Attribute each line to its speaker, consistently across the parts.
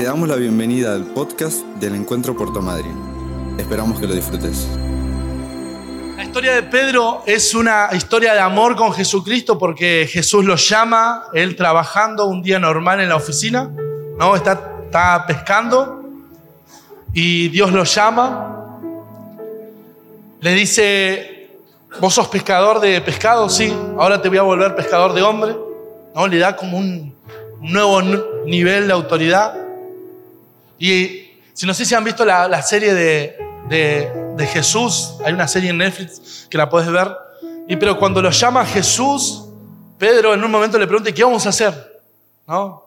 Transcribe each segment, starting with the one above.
Speaker 1: Te damos la bienvenida al podcast del Encuentro Puerto Madryn. Esperamos que lo disfrutes.
Speaker 2: La historia de Pedro es una historia de amor con Jesucristo porque Jesús lo llama, él trabajando un día normal en la oficina, ¿no? está, pescando y Dios lo llama, le dice, vos sos pescador de pescado, sí, ahora te voy a volver pescador de hombre, ¿no? le da como un nuevo nivel de autoridad. Y si no sé si han visto la, serie de, de, Jesús, hay una serie en Netflix que la puedes ver, y pero cuando lo llama Jesús, Pedro en un momento le pregunta, ¿qué vamos a hacer? ¿No?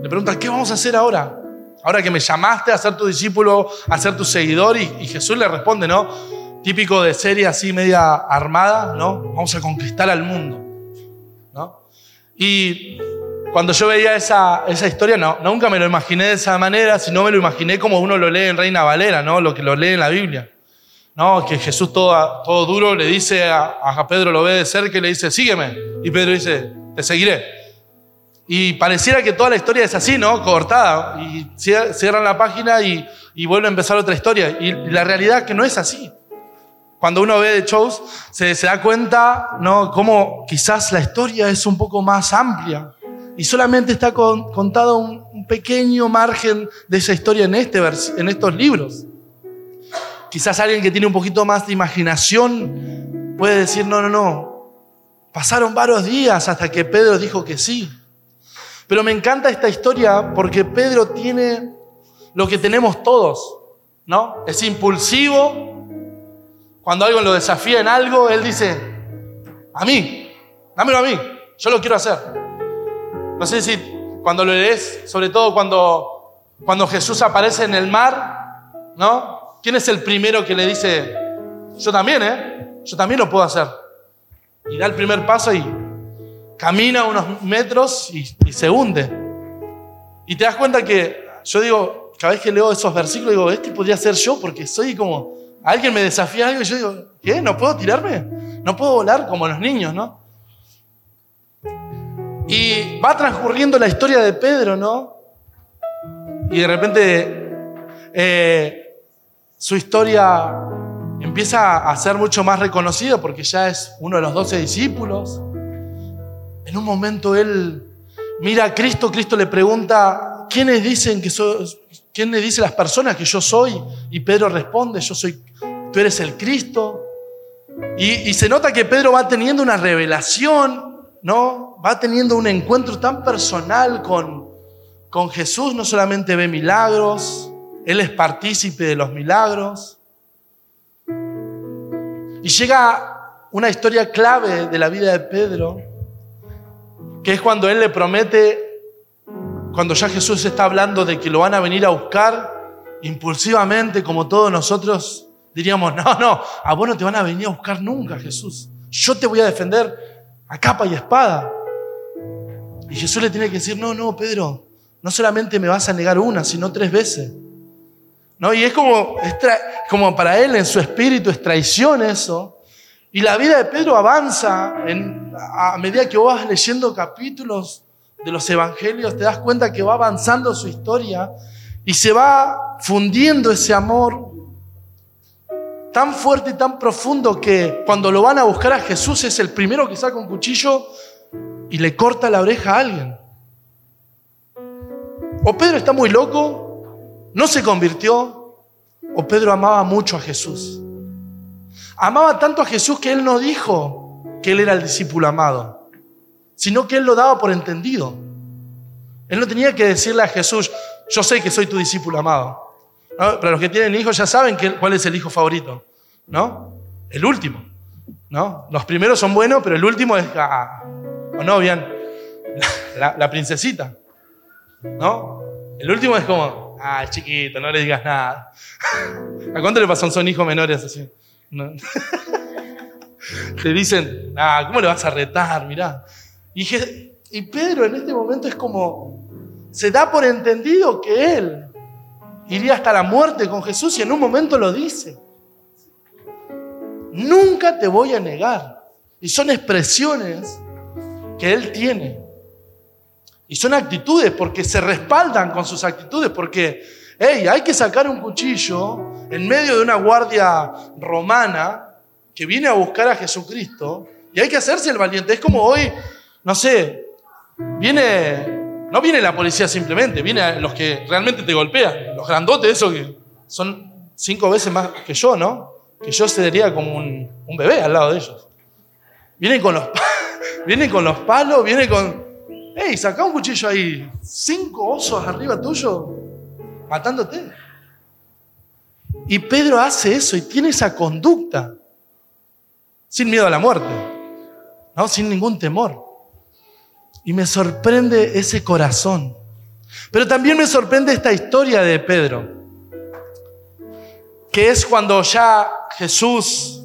Speaker 2: Le pregunta, ¿qué vamos a hacer ahora? Ahora que me llamaste a ser tu discípulo, a ser tu seguidor, y, y Jesús le responde, ¿no? Típico de serie así media armada, ¿no? Vamos a conquistar al mundo, ¿no? Y cuando yo veía esa, esa historia, no, nunca me lo imaginé de esa manera, sino me lo imaginé como uno lo lee en Reina Valera, ¿no? Lo que lo lee en la Biblia. ¿No? Que Jesús todo, todo duro le dice a, a Pedro, lo ve de cerca y le dice, sígueme. Y Pedro dice, te seguiré. Y pareciera que toda la historia es así, ¿no? Cortada. Y cierran la página y, y vuelve a empezar otra historia. Y la realidad es que no es así. Cuando uno ve de shows, se, se da cuenta, ¿no? Cómo quizás la historia es un poco más amplia y solamente está contado un, pequeño margen de esa historia en, este en estos libros. Quizás alguien que tiene un poquito más de imaginación puede decir, no, no, no, pasaron varios días hasta que Pedro dijo que sí. Pero me encanta esta historia porque Pedro tiene lo que tenemos todos, ¿no? Es impulsivo. Cuando alguien lo desafía en algo, él dice, a mí, dámelo a mí, yo lo quiero hacer. No sé si cuando lo lees, sobre todo cuando, cuando Jesús aparece en el mar, ¿no? ¿Quién es el primero que le dice, yo también, ¿eh? Yo también lo puedo hacer? Y da el primer paso y camina unos metros y, se hunde. Y te das cuenta que yo digo, cada vez que leo esos versículos, digo, este podría ser yo porque soy como, alguien me desafía algo y yo digo, ¿qué? ¿No puedo tirarme? ¿No puedo volar como los niños, no? Y va transcurriendo la historia de Pedro, ¿no? Y de repente eh, su historia empieza a ser mucho más reconocida porque ya es uno de los doce discípulos. En un momento él mira a Cristo, Cristo le pregunta, ¿quiénes dicen que soy, quiénes dicen las personas que yo soy? Y Pedro responde, yo soy, tú eres el Cristo. Y se nota que Pedro va teniendo una revelación ¿no? Va teniendo un encuentro tan personal con, con Jesús, no solamente ve milagros, Él es partícipe de los milagros. Y llega una historia clave de la vida de Pedro, que es cuando Él le promete, cuando ya Jesús está hablando de que lo van a venir a buscar, impulsivamente, como todos nosotros diríamos, no, no, a vos no te van a venir a buscar nunca, Jesús. Yo te voy a defender a capa y espada. Y Jesús le tiene que decir, no, no, Pedro, no solamente me vas a negar una, sino tres veces. ¿No? Y es como, como para él en su espíritu es traición eso. Y la vida de Pedro avanza a medida que vas leyendo capítulos de los evangelios, te das cuenta que va avanzando su historia y se va fundiendo ese amor tan fuerte y tan profundo que cuando lo van a buscar a Jesús es el primero que saca un cuchillo y le corta la oreja a alguien. O Pedro está muy loco, no se convirtió, o Pedro amaba mucho a Jesús. Amaba tanto a Jesús que él no dijo que él era el discípulo amado, sino que él lo daba por entendido. Él no tenía que decirle a Jesús, yo sé que soy tu discípulo amado. Para los que tienen hijos ya saben cuál es el hijo favorito, ¿no? El último, ¿no? Los primeros son buenos, pero el último es, ah, ¿o no? Bien, la, princesita, ¿no? El último es como, ah, chiquito, no le digas nada. ¿A cuánto le pasan son hijos menores así? Te dicen, ah, ¿cómo le vas a retar? Mirá. Y, y Pedro en este momento es como, se da por entendido que él iría hasta la muerte con Jesús y en un momento lo dice. Nunca te voy a negar. Y son expresiones que Él tiene. Y son actitudes porque se respaldan con sus actitudes, porque, hey, hay que sacar un cuchillo en medio de una guardia romana que viene a buscar a Jesucristo y hay que hacerse el valiente. Es como hoy, no sé, viene, no viene la policía simplemente, viene los que realmente te golpean, los grandotes, esos que son cinco veces más que yo, ¿no? Que yo sería como un, bebé al lado de ellos. Vienen con los, vienen con los palos, vienen con, hey, saca un cuchillo ahí, cinco osos arriba tuyo, matándote. Y Pedro hace eso y tiene esa conducta, sin miedo a la muerte, ¿no? sin ningún temor. Y me sorprende ese corazón. Pero también me sorprende esta historia de Pedro, que es cuando ya Jesús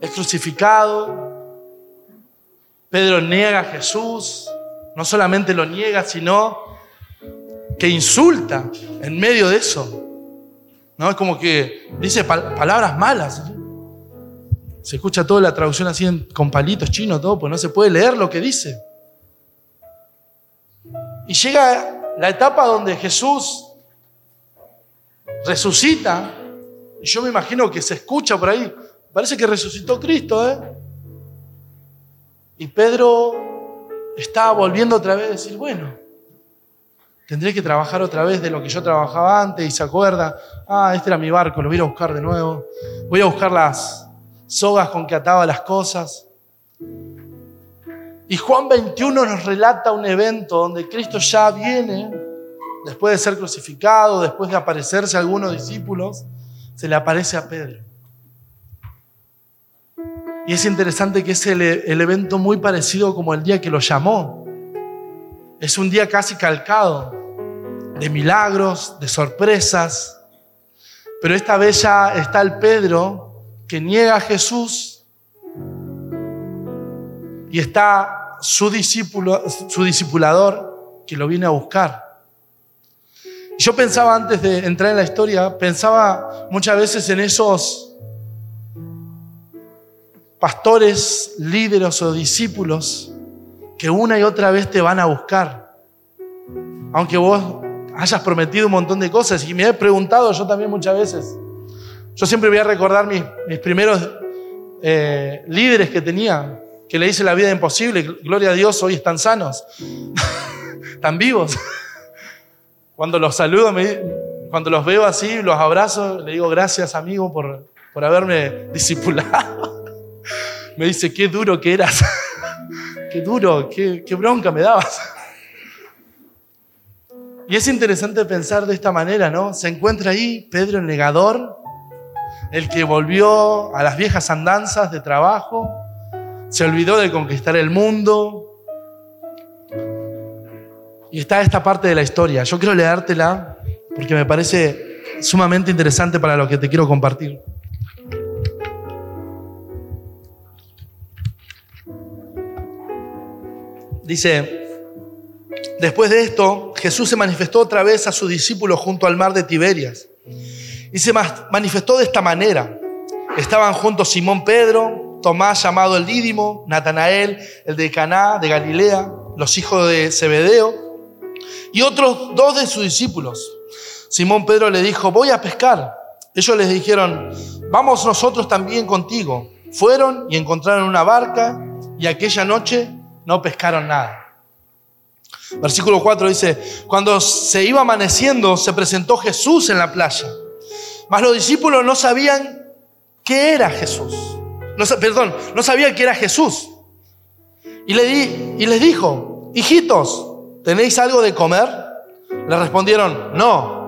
Speaker 2: es crucificado, Pedro niega a Jesús, no solamente lo niega, sino que insulta en medio de eso. ¿No? Es como que dice palabras malas. Se escucha toda la traducción así con palitos chinos, todo, pues no se puede leer lo que dice. Y llega la etapa donde Jesús resucita, y yo me imagino que se escucha por ahí, parece que resucitó Cristo, ¿eh? Y Pedro estaba volviendo otra vez a decir, bueno, tendré que trabajar otra vez de lo que yo trabajaba antes y se acuerda, ah, este era mi barco, lo voy a buscar de nuevo, voy a buscar las sogas con que ataba las cosas. Y Juan 21 nos relata un evento donde Cristo ya viene, después de ser crucificado, después de aparecerse a algunos discípulos, se le aparece a Pedro. Y es interesante que es el, el, evento muy parecido como el día que lo llamó. Es un día casi calcado, de milagros, de sorpresas. Pero esta vez ya está el Pedro que niega a Jesús y está su discípulo, su discipulador que lo viene a buscar. Yo pensaba antes de entrar en la historia, pensaba muchas veces en esos pastores, líderes o discípulos que una y otra vez te van a buscar. Aunque vos hayas prometido un montón de cosas y me he preguntado yo también muchas veces. Yo siempre voy a recordar mis, mis primeros eh, líderes que tenía, que le hice la vida imposible. Gloria a Dios, hoy están sanos, están vivos. Cuando los saludo, cuando los veo así, los abrazo, le digo gracias amigo por, por haberme discipulado me dice, qué duro que eras, qué duro, qué, qué bronca me dabas. Y es interesante pensar de esta manera, ¿no? Se encuentra ahí Pedro el negador, el que volvió a las viejas andanzas de trabajo, se olvidó de conquistar el mundo. Y está esta parte de la historia. Yo quiero leértela porque me parece sumamente interesante para lo que te quiero compartir. Dice, después de esto, Jesús se manifestó otra vez a sus discípulos junto al mar de Tiberias. Y se manifestó de esta manera. Estaban juntos Simón Pedro, Tomás llamado el Dídimo, Natanael, el de Caná de Galilea, los hijos de Zebedeo, y otros dos de sus discípulos. Simón Pedro le dijo, voy a pescar. Ellos les dijeron, vamos nosotros también contigo. Fueron y encontraron una barca y aquella noche no pescaron nada. Versículo 4 dice, cuando se iba amaneciendo, se presentó Jesús en la playa. Mas los discípulos no sabían qué era Jesús. No, perdón, no sabían qué era Jesús. Y, le di, y les dijo, hijitos, ¿tenéis algo de comer? Le respondieron, no.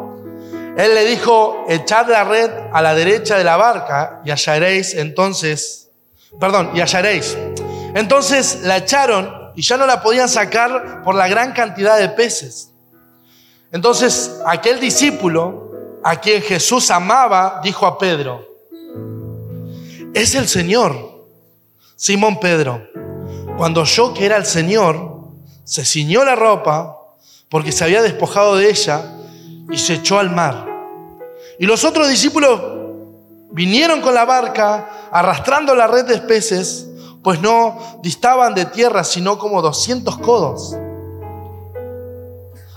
Speaker 2: Él le dijo, echad la red a la derecha de la barca y hallaréis entonces, perdón, y hallaréis. Entonces la echaron y ya no la podían sacar por la gran cantidad de peces. Entonces aquel discípulo a quien Jesús amaba dijo a Pedro, es el Señor. Simón Pedro, cuando oyó que era el Señor, se ciñó la ropa porque se había despojado de ella y se echó al mar. Y los otros discípulos vinieron con la barca arrastrando la red de peces pues no distaban de tierra sino como 200 codos.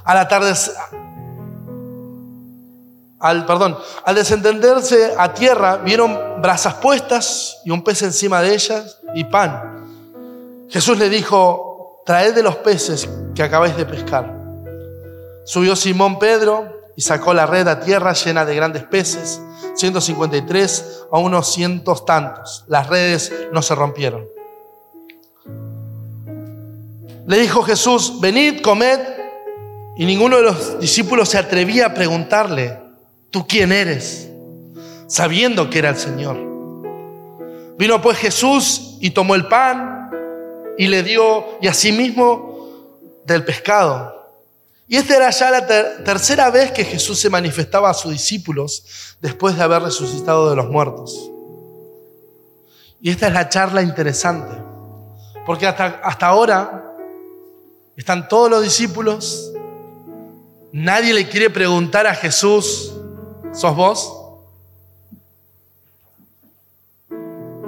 Speaker 2: Al atardecer, al, perdón, al desentenderse a tierra, vieron brasas puestas y un pez encima de ellas y pan. Jesús le dijo, traed de los peces que acabáis de pescar. Subió Simón Pedro y sacó la red a tierra llena de grandes peces, 153 a unos cientos tantos. Las redes no se rompieron. Le dijo Jesús, venid, comed. Y ninguno de los discípulos se atrevía a preguntarle, ¿tú quién eres? Sabiendo que era el Señor. Vino pues Jesús y tomó el pan y le dio, y asimismo del pescado. Y esta era ya la tercera vez que Jesús se manifestaba a sus discípulos después de haber resucitado de los muertos. Y esta es la charla interesante, porque hasta, hasta ahora están todos los discípulos, nadie le quiere preguntar a Jesús, ¿sos vos?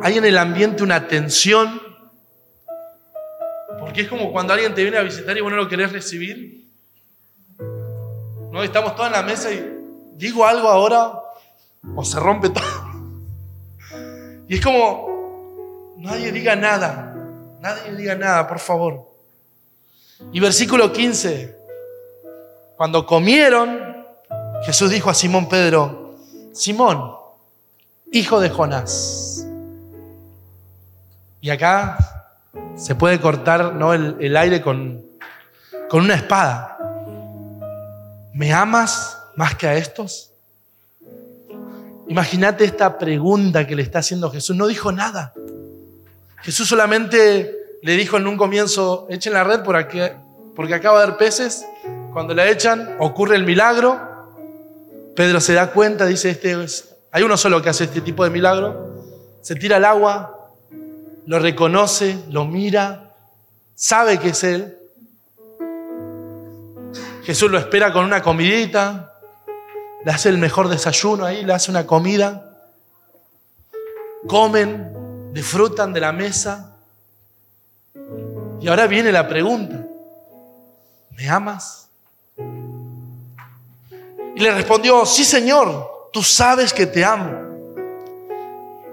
Speaker 2: Hay en el ambiente una tensión, porque es como cuando alguien te viene a visitar y vos no lo querés recibir. ¿no? Estamos todos en la mesa y digo algo ahora o se rompe todo. Y es como, nadie diga nada, nadie diga nada, por favor. Y versículo 15, cuando comieron, Jesús dijo a Simón Pedro, Simón, hijo de Jonás. Y acá se puede cortar ¿no? el, aire con, con una espada. ¿Me amas más que a estos? Imagínate esta pregunta que le está haciendo Jesús. No dijo nada. Jesús solamente le dijo en un comienzo, echen la red por aquí, porque acaba de haber peces. Cuando la echan, ocurre el milagro. Pedro se da cuenta, dice, este hay uno solo que hace este tipo de milagro. Se tira al agua, lo reconoce, lo mira, sabe que es él. Jesús lo espera con una comidita, le hace el mejor desayuno ahí, le hace una comida. Comen, disfrutan de la mesa. Y ahora viene la pregunta, ¿me amas? Y le respondió, sí Señor, tú sabes que te amo.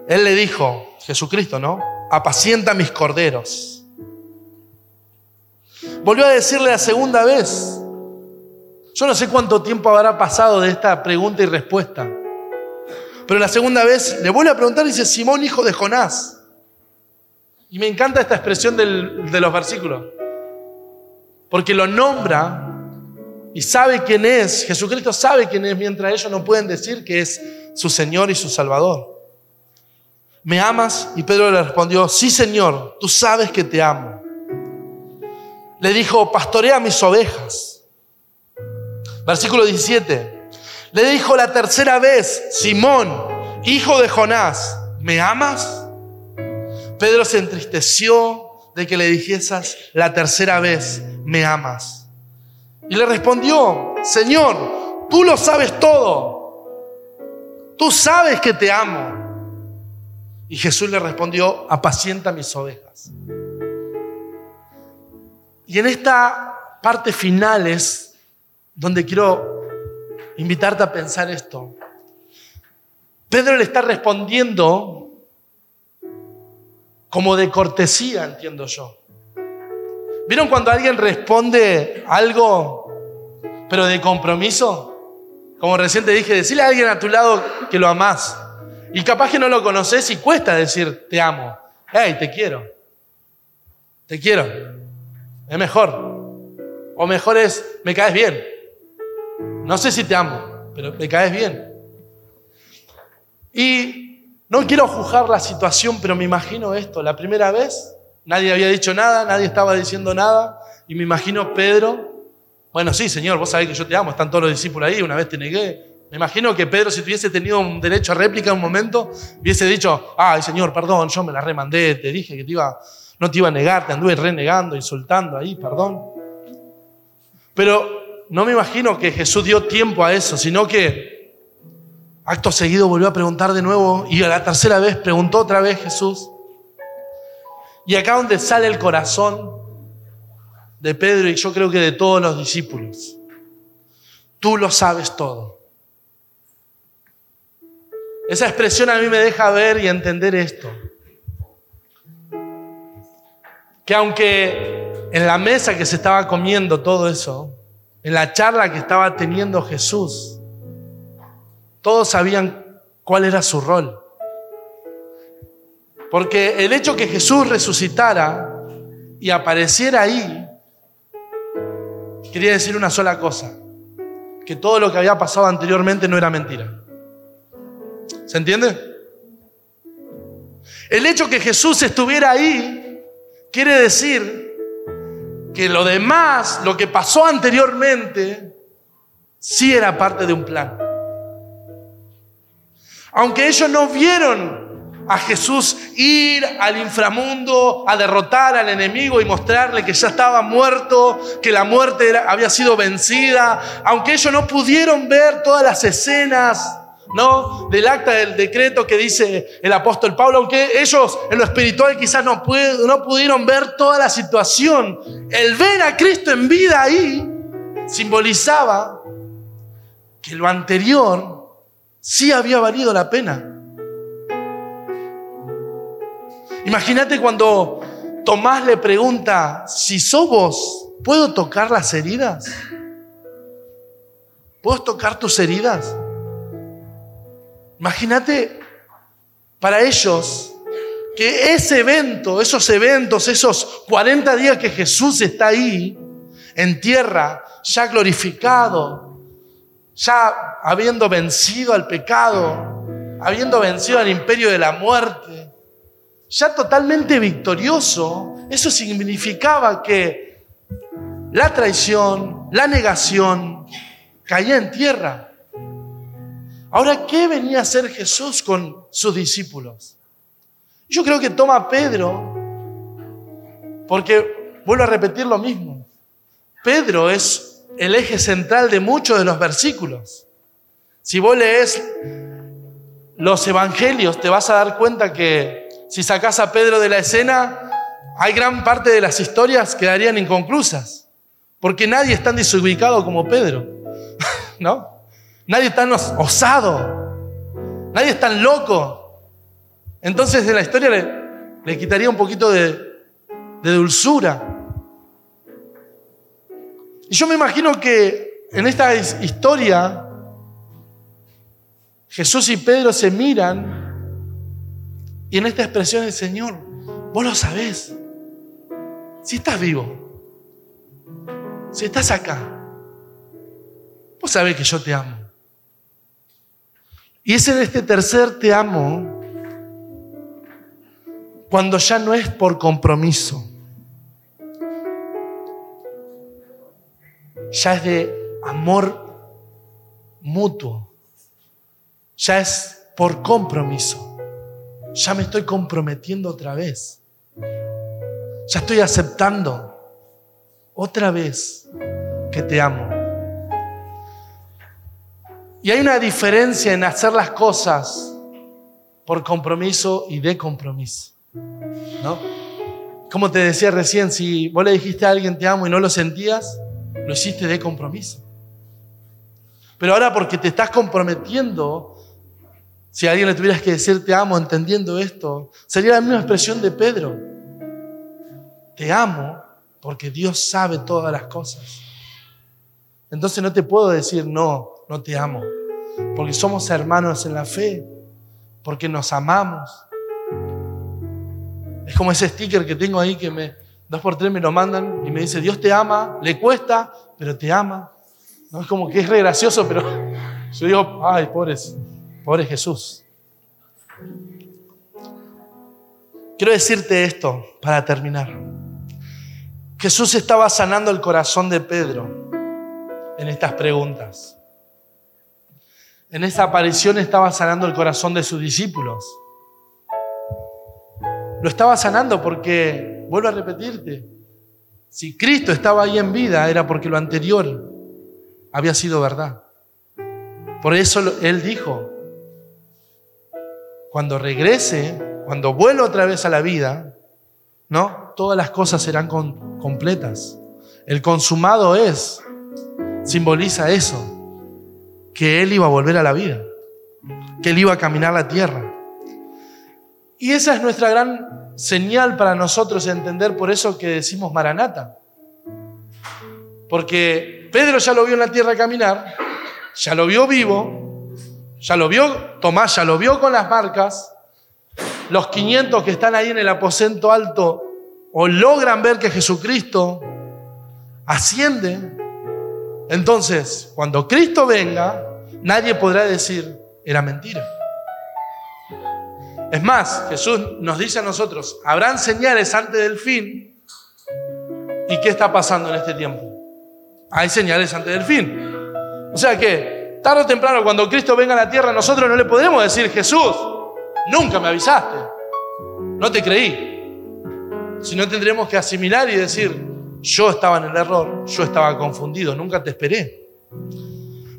Speaker 2: Él le dijo, Jesucristo, ¿no? Apacienta mis corderos. Volvió a decirle la segunda vez, yo no sé cuánto tiempo habrá pasado de esta pregunta y respuesta. Pero la segunda vez le vuelve a preguntar y dice, Simón, hijo de Jonás. Y me encanta esta expresión de los versículos. Porque lo nombra y sabe quién es. Jesucristo sabe quién es, mientras ellos no pueden decir que es su Señor y su Salvador. ¿Me amas? Y Pedro le respondió, sí Señor, tú sabes que te amo. Le dijo, pastorea mis ovejas. Versículo 17. Le dijo la tercera vez, Simón, hijo de Jonás, ¿me amas? Pedro se entristeció de que le dijesas la tercera vez, ¿me amas? Y le respondió, Señor, tú lo sabes todo. Tú sabes que te amo. Y Jesús le respondió, apacienta mis ovejas. Y en esta parte final es donde quiero invitarte a pensar esto. Pedro le está respondiendo como de cortesía, entiendo yo. ¿Vieron cuando alguien responde algo, pero de compromiso? Como recién te dije, decirle a alguien a tu lado que lo amás. Y capaz que no lo conoces y cuesta decir te amo. Hey, te quiero. Te quiero. Es mejor. O mejor es, me caes bien. No sé si te amo, pero me caes bien. Y no quiero juzgar la situación, pero me imagino esto. La primera vez nadie había dicho nada, nadie estaba diciendo nada. Y me imagino Pedro, bueno, sí, Señor, vos sabés que yo te amo, están todos los discípulos ahí, una vez te negué. Me imagino que Pedro, si tuviese tenido un derecho a réplica en un momento, hubiese dicho, ay, Señor, perdón, yo me la remandé, te dije que te iba, no te iba a negar, te anduve renegando, insultando ahí, perdón. Pero no me imagino que Jesús dio tiempo a eso, sino que acto seguido volvió a preguntar de nuevo y a la tercera vez preguntó otra vez Jesús. Y acá donde sale el corazón de Pedro y yo creo que de todos los discípulos. tú lo sabes todo. Esa expresión a mí me deja ver y entender esto. Que aunque en la mesa que se estaba comiendo todo eso, en la charla que estaba teniendo Jesús, todos sabían cuál era su rol. Porque el hecho que Jesús resucitara y apareciera ahí, quería decir una sola cosa, que todo lo que había pasado anteriormente no era mentira. ¿Se entiende? El hecho que Jesús estuviera ahí quiere decir que lo demás, lo que pasó anteriormente, sí era parte de un plan. Aunque ellos no vieron a Jesús ir al inframundo a derrotar al enemigo y mostrarle que ya estaba muerto, que la muerte había sido vencida, aunque ellos no pudieron ver todas las escenas, ¿no? Del acta del decreto que dice el apóstol Pablo, aunque ellos en lo espiritual quizás no, no pudieron ver toda la situación, el ver a Cristo en vida ahí simbolizaba que lo anterior sí había valido la pena. Imagínate cuando Tomás le pregunta, si sos vos, ¿puedo tocar las heridas? ¿Puedo tocar tus heridas? Imagínate para ellos que ese evento, esos eventos, esos 40 días que Jesús está ahí en tierra, ya glorificado, ya habiendo vencido al pecado, habiendo vencido al imperio de la muerte, ya totalmente victorioso, eso significaba que la traición, la negación, caía en tierra. Ahora, ¿qué venía a hacer Jesús con sus discípulos? Yo creo que toma Pedro, porque vuelvo a repetir lo mismo. Pedro es el eje central de muchos de los versículos. Si vos lees los evangelios, te vas a dar cuenta que si sacás a Pedro de la escena, hay gran parte de las historias que quedarían inconclusas, porque nadie es tan desubicado como Pedro, ¿no? Nadie es tan osado, nadie es tan loco. Entonces de la historia le, quitaría un poquito de, de dulzura. Y yo me imagino que en esta historia Jesús y Pedro se miran y en esta expresión del Señor, vos lo sabés. Si estás vivo, si estás acá, vos sabés que yo te amo. Y ese de este tercer te amo, cuando ya no es por compromiso, ya es de amor mutuo, ya es por compromiso ya me estoy comprometiendo otra vez. Ya estoy aceptando otra vez que te amo. Y hay una diferencia en hacer las cosas por compromiso y de compromiso. ¿No? Como te decía recién, si vos le dijiste a alguien te amo y no lo sentías, lo hiciste de compromiso. Pero ahora porque te estás comprometiendo, si a alguien le tuvieras que decir te amo entendiendo esto, sería la misma expresión de Pedro. Te amo porque Dios sabe todas las cosas. Entonces no te puedo decir no, no te amo, porque somos hermanos en la fe, porque nos amamos. Es como ese sticker que tengo ahí que me dos por tres me lo mandan y me dice Dios te ama, le cuesta, pero te ama. No es como que es re gracioso, pero yo digo, ay, pobres, Pobre Jesús. Quiero decirte esto para terminar. Jesús estaba sanando el corazón de Pedro en estas preguntas. En esta aparición estaba sanando el corazón de sus discípulos. Lo estaba sanando porque, vuelvo a repetirte, si Cristo estaba ahí en vida era porque lo anterior había sido verdad. Por eso Él dijo, cuando regrese, cuando vuelva otra vez a la vida, ¿no? Todas las cosas serán completas. El consumado es, simboliza eso. que Él iba a volver a la vida, que Él iba a caminar la tierra. Y esa es nuestra gran señal para nosotros entender por eso que decimos Maranata. Porque Pedro ya lo vio en la tierra caminar, ya lo vio vivo, ya lo vio, Tomás ya lo vio con las marcas, los 500 que están ahí en el aposento alto o logran ver que Jesucristo asciende, entonces cuando Cristo venga, nadie podrá decir, era mentira. Es más, Jesús nos dice a nosotros, habrán señales antes del fin. ¿Y qué está pasando en este tiempo? Hay señales antes del fin. O sea que, tarde o temprano, cuando Cristo venga a la tierra, nosotros no le podremos decir, Jesús, nunca me avisaste, no te creí. Si no tendremos que asimilar y decir, yo estaba en el error, yo estaba confundido, nunca te esperé.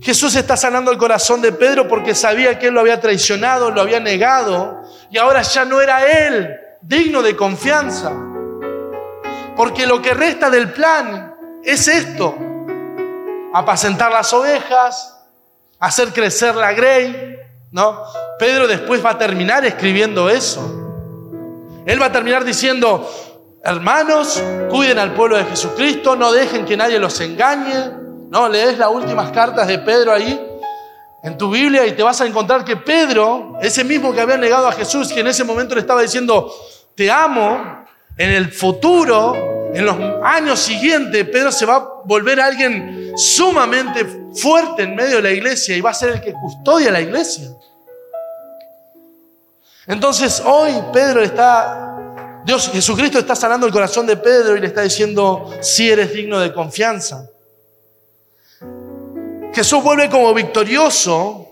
Speaker 2: Jesús está sanando el corazón de Pedro porque sabía que él lo había traicionado, lo había negado y ahora ya no era él digno de confianza. Porque lo que resta del plan es esto, apacentar las ovejas, hacer crecer la grey, ¿no? Pedro después va a terminar escribiendo eso. Él va a terminar diciendo, hermanos, cuiden al pueblo de Jesucristo, no dejen que nadie los engañe. No, lees las últimas cartas de Pedro ahí en tu Biblia y te vas a encontrar que Pedro, ese mismo que había negado a Jesús, que en ese momento le estaba diciendo, te amo, en el futuro, en los años siguientes, Pedro se va a volver alguien sumamente fuerte en medio de la iglesia y va a ser el que custodia la iglesia. Entonces hoy Pedro está, Dios Jesucristo está sanando el corazón de Pedro y le está diciendo, si eres digno de confianza. Jesús vuelve como victorioso.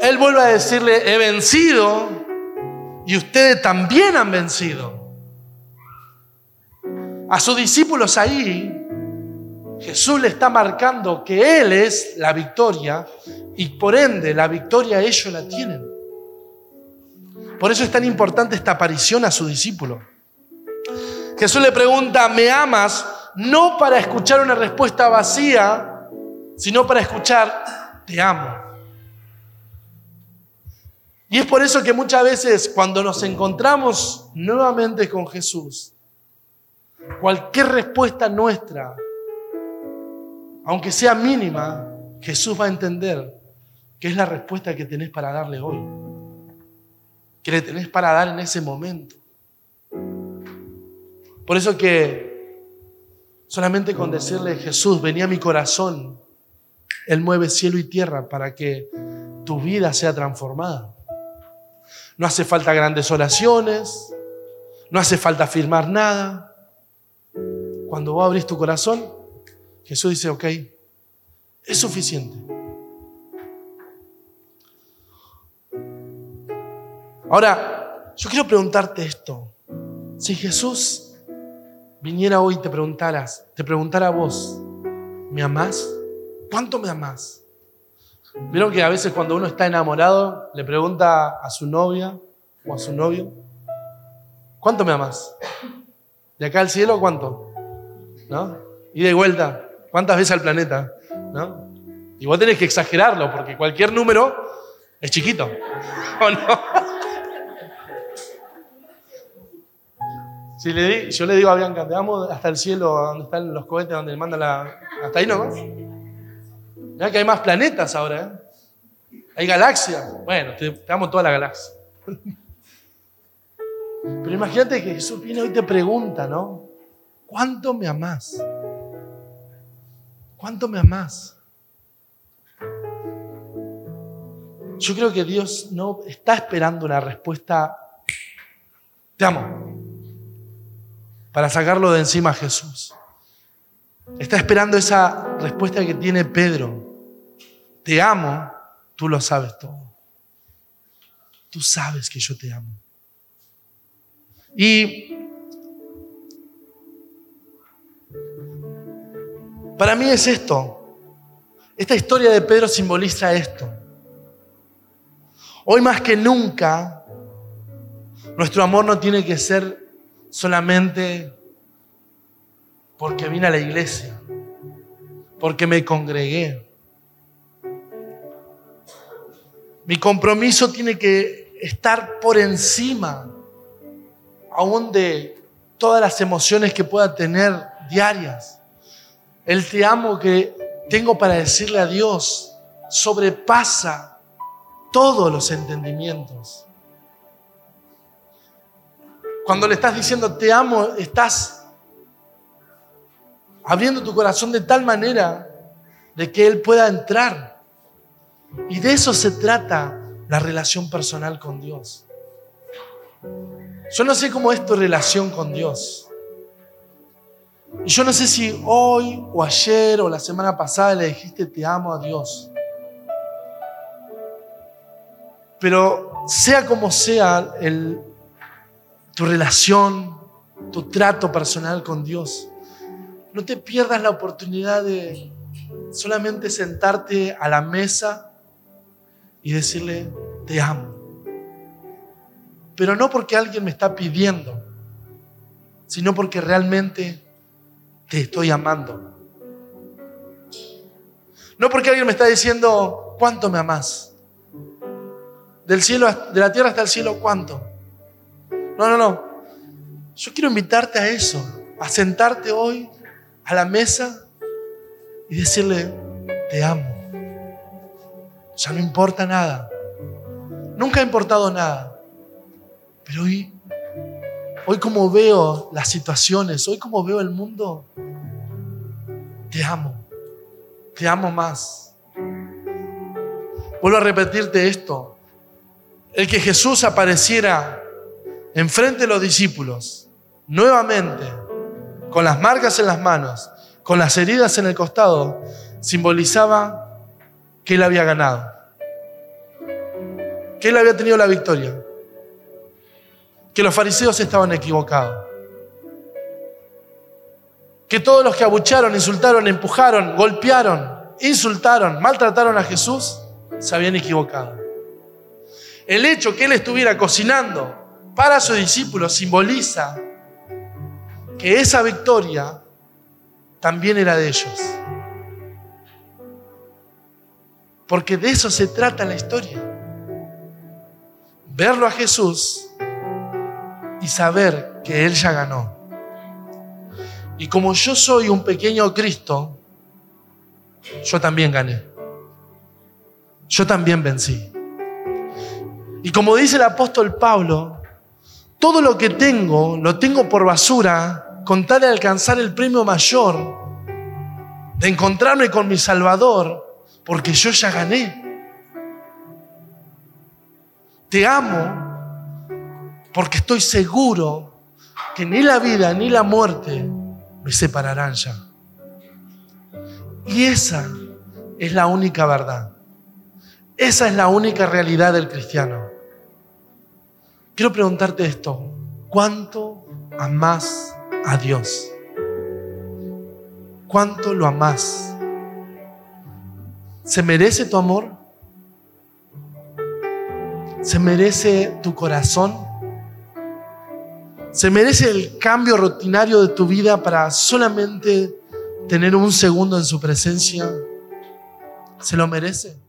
Speaker 2: Él vuelve a decirle, he vencido y ustedes también han vencido. A sus discípulos ahí, Jesús le está marcando que Él es la victoria y por ende la victoria ellos la tienen. Por eso es tan importante esta aparición a su discípulo. Jesús le pregunta, ¿me amas? No para escuchar una respuesta vacía, sino para escuchar, te amo. Y es por eso que muchas veces cuando nos encontramos nuevamente con Jesús, cualquier respuesta nuestra, aunque sea mínima, Jesús va a entender que es la respuesta que tenés para darle hoy que le tenés para dar en ese momento. Por eso que solamente con decirle Jesús, venía a mi corazón, Él mueve cielo y tierra para que tu vida sea transformada. No hace falta grandes oraciones, no hace falta firmar nada. Cuando vos abrís tu corazón, Jesús dice, ok, es suficiente. Ahora, yo quiero preguntarte esto. Si Jesús viniera hoy y te preguntaras, te preguntara a vos, ¿me amás? ¿Cuánto me amás? Vieron que a veces cuando uno está enamorado le pregunta a su novia o a su novio, ¿cuánto me amás? ¿De acá al cielo cuánto? ¿No? Y de vuelta, ¿cuántas veces al planeta? ¿No? Y vos tenés que exagerarlo porque cualquier número es chiquito. ¿O no? Si le yo le digo a Bianca, te vamos hasta el cielo, donde están los cohetes, donde le mandan la. Hasta ahí nomás. Ya que hay más planetas ahora, ¿eh? Hay galaxias. Bueno, te, te amo toda la galaxia. Pero imagínate que Jesús viene hoy y te pregunta, ¿no? ¿Cuánto me amás? ¿Cuánto me amás? Yo creo que Dios no está esperando una respuesta. Te amo para sacarlo de encima a Jesús. Está esperando esa respuesta que tiene Pedro. Te amo, tú lo sabes todo. Tú sabes que yo te amo. Y para mí es esto. Esta historia de Pedro simboliza esto. Hoy más que nunca, nuestro amor no tiene que ser solamente porque vine a la iglesia, porque me congregué. Mi compromiso tiene que estar por encima aún de todas las emociones que pueda tener diarias. El te amo que tengo para decirle a Dios sobrepasa todos los entendimientos. Cuando le estás diciendo te amo, estás abriendo tu corazón de tal manera de que Él pueda entrar. Y de eso se trata la relación personal con Dios. Yo no sé cómo es tu relación con Dios. Y yo no sé si hoy o ayer o la semana pasada le dijiste te amo a Dios. Pero sea como sea tu relación, tu trato personal con Dios, no te pierdas la oportunidad de solamente sentarte a la mesa y decirle, te amo. Pero no porque alguien me está pidiendo, sino porque realmente te estoy amando. No porque alguien me está diciendo, ¿cuánto me amas? Del cielo, de la tierra hasta el cielo, ¿cuánto? No, no, no. Yo quiero invitarte a eso, a sentarte hoy a la mesa y decirle, te amo. Ya no importa nada. Nunca ha importado nada. Pero hoy, hoy como veo las situaciones, hoy como veo el mundo, te amo. Te amo más. Vuelvo a repetirte esto. El que Jesús apareciera enfrente de los discípulos, nuevamente, con las marcas en las manos, con las heridas en el costado, simbolizaba que él había ganado, que él había tenido la victoria, que los fariseos estaban equivocados, que todos los que abucharon, insultaron, empujaron, golpearon, insultaron, maltrataron a Jesús, se habían equivocado. El hecho que él estuviera cocinando para sus discípulos simboliza que esa victoria también era de ellos. Porque de eso se trata la historia. Verlo a Jesús y saber que Él ya ganó. Y como yo soy un pequeño Cristo, yo también gané. Yo también vencí. Y como dice el apóstol Pablo, todo lo que tengo lo tengo por basura con tal de alcanzar el premio mayor, de encontrarme con mi Salvador, porque yo ya gané. Te amo porque estoy seguro que ni la vida ni la muerte me separarán ya. Y esa es la única verdad. Esa es la única realidad del cristiano. Quiero preguntarte esto. ¿Cuánto amas a Dios? ¿Cuánto lo amas? ¿Se merece tu amor? ¿Se merece tu corazón? ¿Se merece el cambio rutinario de tu vida para solamente tener un segundo en su presencia? ¿Se lo merece?